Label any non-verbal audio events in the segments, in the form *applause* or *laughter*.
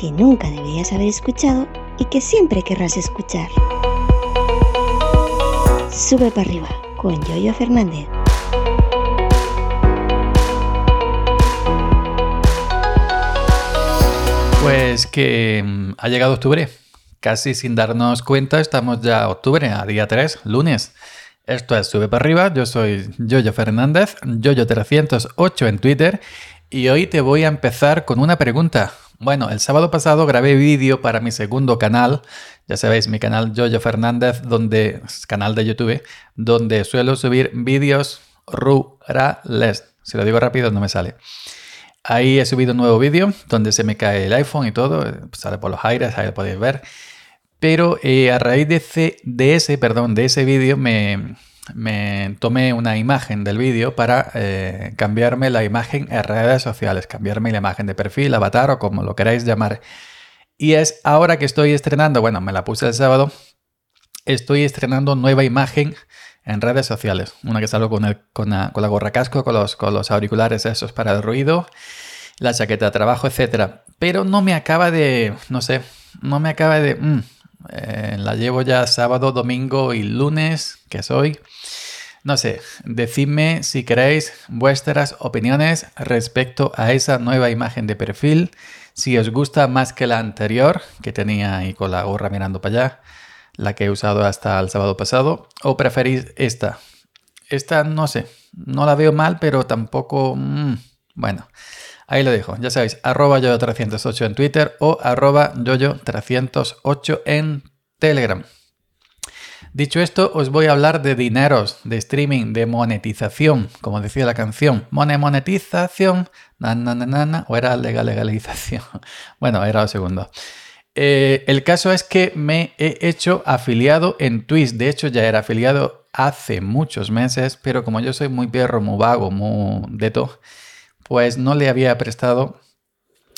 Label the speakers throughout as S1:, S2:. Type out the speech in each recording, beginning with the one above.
S1: Que nunca deberías haber escuchado y que siempre querrás escuchar. Sube para arriba con Yoyo Fernández.
S2: Pues que mm, ha llegado octubre. Casi sin darnos cuenta, estamos ya octubre, a día 3, lunes. Esto es Sube para arriba, yo soy Yoyo Fernández, Yoyo308 en Twitter, y hoy te voy a empezar con una pregunta. Bueno, el sábado pasado grabé vídeo para mi segundo canal, ya sabéis, mi canal Yoyo Fernández, donde, canal de YouTube, donde suelo subir vídeos rurales. Si lo digo rápido no me sale. Ahí he subido un nuevo vídeo donde se me cae el iPhone y todo, sale por los aires, ahí lo podéis ver. Pero eh, a raíz de de ese, perdón, de ese vídeo me, me, tomé una imagen del vídeo para eh, cambiarme la imagen en redes sociales, cambiarme la imagen de perfil, avatar o como lo queráis llamar. Y es ahora que estoy estrenando, bueno, me la puse el sábado, estoy estrenando nueva imagen en redes sociales. Una que salgo con, el, con, la, con gorra casco, con los, con los auriculares esos para el ruido, la chaqueta de trabajo, etc. Pero no me acaba de, no sé, no me acaba de... Mm, eh, la llevo ya sábado, domingo y lunes, que soy. No sé, decidme si queréis vuestras opiniones respecto a esa nueva imagen de perfil. Si os gusta más que la anterior, que tenía ahí con la gorra mirando para allá, la que he usado hasta el sábado pasado, o preferís esta. Esta no sé, no la veo mal, pero tampoco... Mm, bueno, Ahí lo dejo, ya sabéis, arroba yoyo308 en Twitter o arroba yoyo308 en Telegram. Dicho esto, os voy a hablar de dineros, de streaming, de monetización, como decía la canción. monetización, na, na, na, na, o era legal, legalización. *laughs* Bueno, era lo segundo. Eh, el caso es que me he hecho afiliado en Twitch. De hecho, ya era afiliado hace muchos meses, pero como yo soy muy perro, muy vago, muy de todo, pues no le había prestado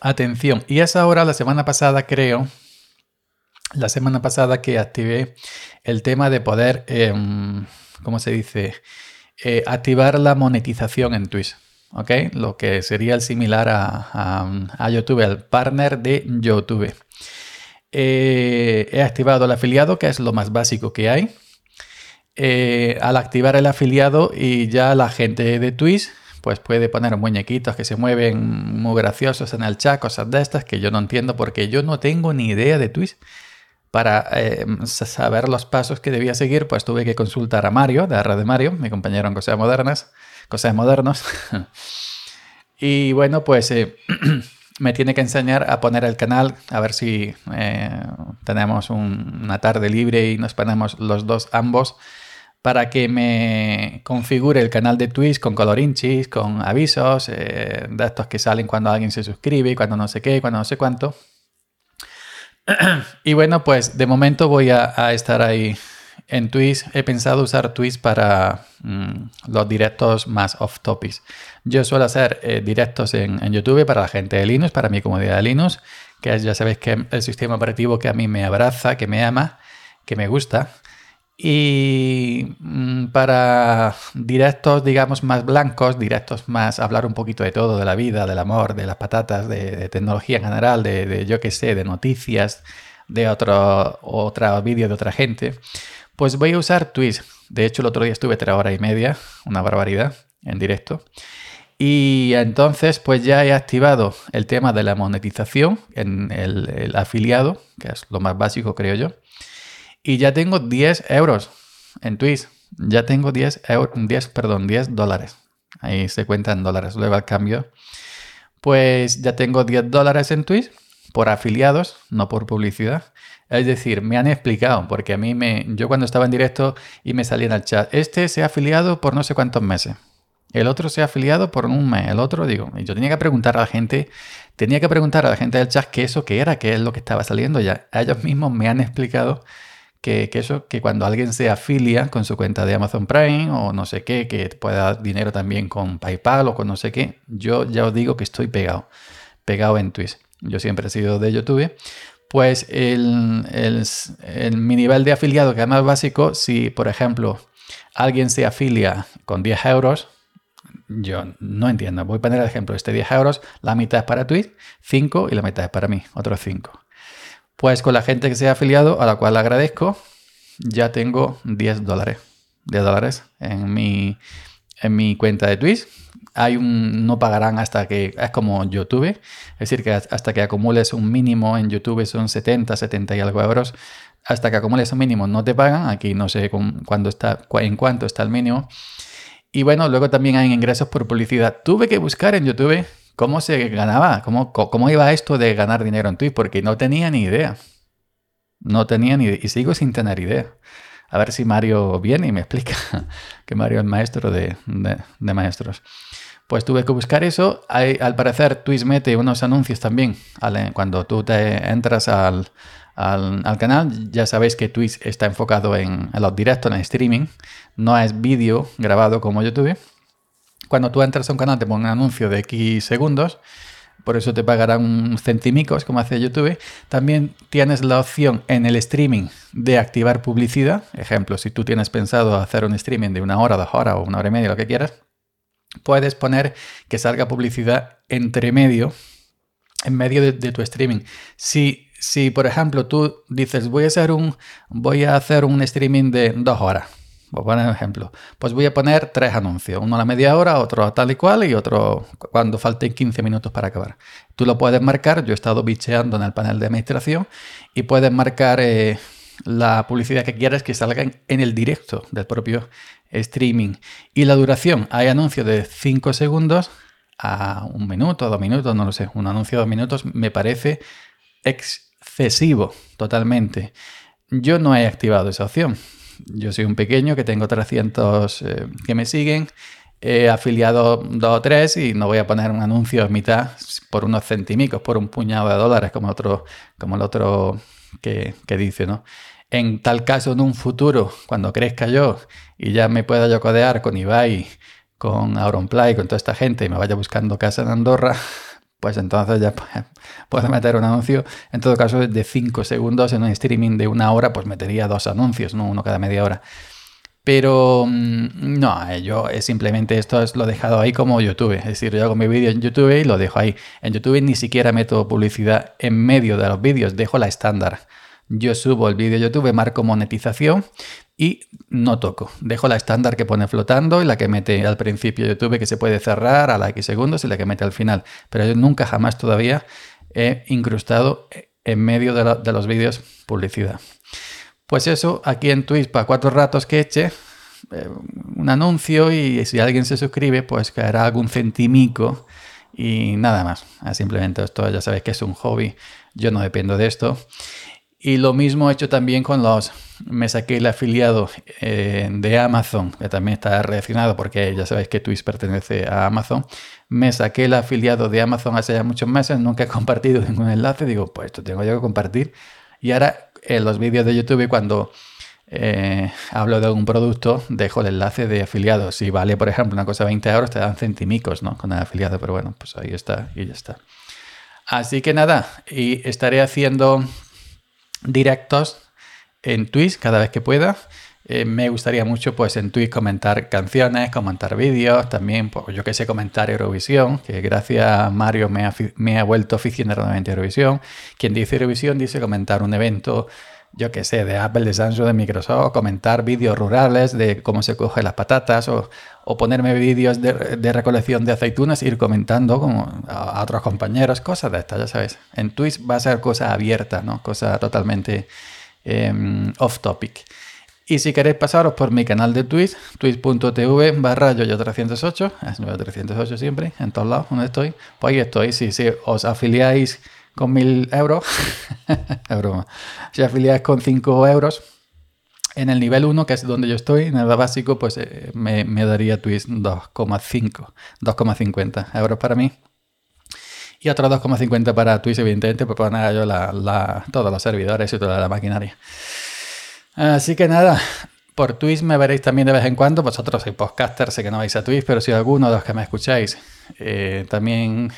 S2: atención. Y es ahora, la semana pasada, creo, la semana pasada que activé el tema de poder, em, ¿cómo se dice? Eh, activar la monetización en Twitch. ¿Ok? Lo que sería el similar a, YouTube, el partner de YouTube. Eh, he activado el afiliado, que es lo más básico que hay. Eh, al activar el afiliado y ya la gente de Twitch pues puede poner muñequitos que se mueven muy graciosos en el chat, cosas de estas que yo no entiendo porque yo no tengo ni idea de Twitch. Para eh, saber los pasos que debía seguir, pues tuve que consultar a Mario, de Arra de Mario, mi compañero en Cosas Modernas, Cosas Modernos. *laughs* y bueno, pues eh, *clears throat* me tiene que enseñar a poner el canal, a ver si eh, tenemos una tarde libre y nos ponemos los dos ambos para que me configure el canal de Twitch con colorinchis, con avisos, eh, de estos que salen cuando alguien se suscribe, cuando no sé qué, cuando no sé cuánto. *clears throat* y bueno, pues de momento voy a, estar ahí en Twitch. He pensado usar Twitch para mm, los directos más off topics. Yo suelo hacer eh, directos en, en, YouTube para la gente de Linux, para mi comunidad de Linux, que ya sabéis que es el sistema operativo que a mí me abraza, que me ama, que me gusta. Y mm, para directos, digamos, más blancos, directos más hablar un poquito de todo, de la vida, del amor, de las patatas, de, tecnología en general, de, yo qué sé, de noticias, de otro, otro vídeo de otra gente, pues voy a usar Twitch. De hecho, el otro día estuve tres horas y media, una barbaridad, en directo. Y entonces, pues ya he activado el tema de la monetización en el afiliado, que es lo más básico, creo yo. Y ya tengo 10 euros en Twitch. Ya tengo 10, 10, perdón, 10 dólares. Ahí se cuentan dólares. Luego al cambio. Pues ya tengo 10 dólares en Twitch por afiliados, no por publicidad. Es decir, me han explicado, porque a mí me. Yo cuando estaba en directo y me salía en el chat, este se ha afiliado por no sé cuántos meses. El otro se ha afiliado por un mes. El otro, digo, y yo tenía que preguntar a la gente, tenía que preguntar a la gente del chat qué eso qué era, qué es lo que estaba saliendo ya. Ellos mismos me han explicado que, eso, que cuando alguien se afilia con su cuenta de Amazon Prime o no sé qué, que pueda dar dinero también con PayPal o con no sé qué, yo ya os digo que estoy pegado, pegado en Twitch. Yo siempre he sido de YouTube. Pues el, mi nivel de afiliado, que es más básico, si por ejemplo alguien se afilia con 10 euros, yo no entiendo. Voy a poner el ejemplo. Este 10 euros, la mitad es para Twitch, 5 y la mitad es para mí, otros 5. Pues con la gente que se ha afiliado, a la cual agradezco, ya tengo 10 dólares. 10 dólares en mi, en mi cuenta de Twitch. Hay un, no pagarán hasta que, es como YouTube, es decir, que hasta que acumules un mínimo en YouTube son 70, 70 y algo euros. Hasta que acumules un mínimo no te pagan. Aquí no sé cuándo está, en cuánto está el mínimo. Y bueno, luego también hay ingresos por publicidad. Tuve que buscar en YouTube cómo se ganaba, cómo, cómo iba esto de ganar dinero en Twitch, porque no tenía ni idea. No tenía ni idea. Y sigo sin tener idea. A ver si Mario viene y me explica, *laughs* que Mario es maestro de, maestros. Pues tuve que buscar eso. al parecer, Twitch mete unos anuncios también. Cuando tú te entras al, canal, ya sabéis que Twitch está enfocado en, los directos, en streaming. No es vídeo grabado como YouTube. Cuando tú entras a un canal, te pone un anuncio de X segundos por eso te pagarán un centimicos como hace YouTube. También tienes la opción en el streaming de activar publicidad. Ejemplo, si tú tienes pensado hacer un streaming de una hora, dos horas o una hora y media, lo que quieras, puedes poner que salga publicidad entre medio, en medio de, tu streaming. Si, si, por ejemplo, tú dices, voy a hacer un, voy a hacer un streaming de dos horas Voy a poner un ejemplo. Pues voy a poner tres anuncios. Uno a la media hora, otro a tal y cual y otro cuando falten 15 minutos para acabar. Tú lo puedes marcar. Yo he estado bicheando en el panel de administración y puedes marcar eh, la publicidad que quieras que salga en, el directo del propio streaming. Y la duración. Hay anuncios de 5 segundos a un minuto, dos minutos, no lo sé. Un anuncio de dos minutos me parece excesivo totalmente. Yo no he activado esa opción yo soy un pequeño que tengo 300 eh, que me siguen, he afiliado dos o tres y no voy a poner un anuncio en mitad por unos centimicos, por un puñado de dólares, como, otro, como el otro que, dice, ¿no? En tal caso, en un futuro, cuando crezca yo y ya me pueda yo codear con Ibai, con Auronplay, con toda esta gente y me vaya buscando casa en Andorra, pues entonces ya *laughs* puedo meter un anuncio. En todo caso, de 5 segundos en un streaming de una hora, pues metería dos anuncios, ¿no? Uno cada media hora. Pero mm, no, eh, yo simplemente esto es lo he dejado ahí como YouTube. Es decir, yo hago mi vídeo en YouTube y lo dejo ahí. En YouTube ni siquiera meto publicidad en medio de los vídeos, dejo la estándar. Yo subo el vídeo YouTube, marco monetización y no toco. Dejo la estándar que pone flotando y la que mete al principio YouTube que se puede cerrar a la X segundos y la que mete al final. Pero yo nunca jamás todavía he incrustado en medio de, los vídeos publicidad. Pues eso, aquí en Twitch para cuatro ratos que eche eh, un anuncio y si alguien se suscribe pues caerá algún centimico y nada más. Ah, simplemente esto ya sabéis que es un hobby, yo no dependo de esto. Y lo mismo he hecho también con los... Me saqué el afiliado eh, de Amazon, que también está relacionado porque ya sabéis que Twitch pertenece a Amazon. Me saqué el afiliado de Amazon hace ya muchos meses, nunca he *laughs* compartido ningún enlace. Digo, pues esto tengo yo que compartir. Y ahora en los vídeos de YouTube cuando eh, hablo de algún producto, dejo el enlace de afiliado. Si vale, por ejemplo, una cosa 20 euros, te dan centimicos ¿no? con el afiliado. Pero bueno, pues ahí está y ya está. Así que nada, y estaré haciendo directos en Twitch cada vez que pueda. Eh, me gustaría mucho pues en Twitch comentar canciones, comentar vídeos, también pues, yo que sé comentar Eurovisión, que gracias a Mario me ha, me ha vuelto aficionado a Eurovisión. Quien dice Eurovisión dice comentar un evento, yo que sé, de Apple, de Samsung, de Microsoft, comentar vídeos rurales de cómo se coge las patatas o, ponerme vídeos de, recolección de aceitunas e ir comentando como a, otros compañeros, cosas de estas, ya sabes. En Twitch va a ser cosa abierta, ¿no? Cosa totalmente em, off topic. Y si queréis pasaros por mi canal de Twitch, twitch.tv barra yoyo308, es yoyo308 siempre, en todos lados donde estoy, pues ahí estoy. Si, si os afiliáis con mil euros, *laughs* si afiliáis con 5 euros, en el nivel 1, que es donde yo estoy, en el básico, pues eh, me, daría Twitch 2,5, 2,50 euros para mí. Y otros 2,50 para Twitch, evidentemente, pues poner yo la, todos los servidores y toda la maquinaria. Así que nada, por Twitch me veréis también de vez en cuando. Vosotros sois podcasters, sé que no vais a Twitch, pero si alguno de los que me escucháis eh, también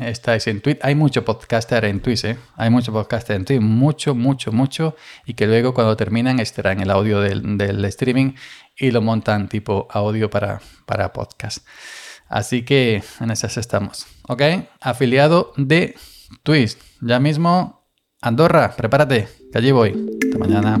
S2: estáis en Twitch. Hay mucho podcaster en Twitch, ¿eh? Hay mucho podcaster en Twitch, mucho, mucho, mucho. Y que luego cuando terminan extraen el audio del, streaming y lo montan tipo audio para, para podcast. Así que en esas estamos. ¿Ok? Afiliado de Twitch. Ya mismo, Andorra, prepárate, que allí voy. Hasta mañana.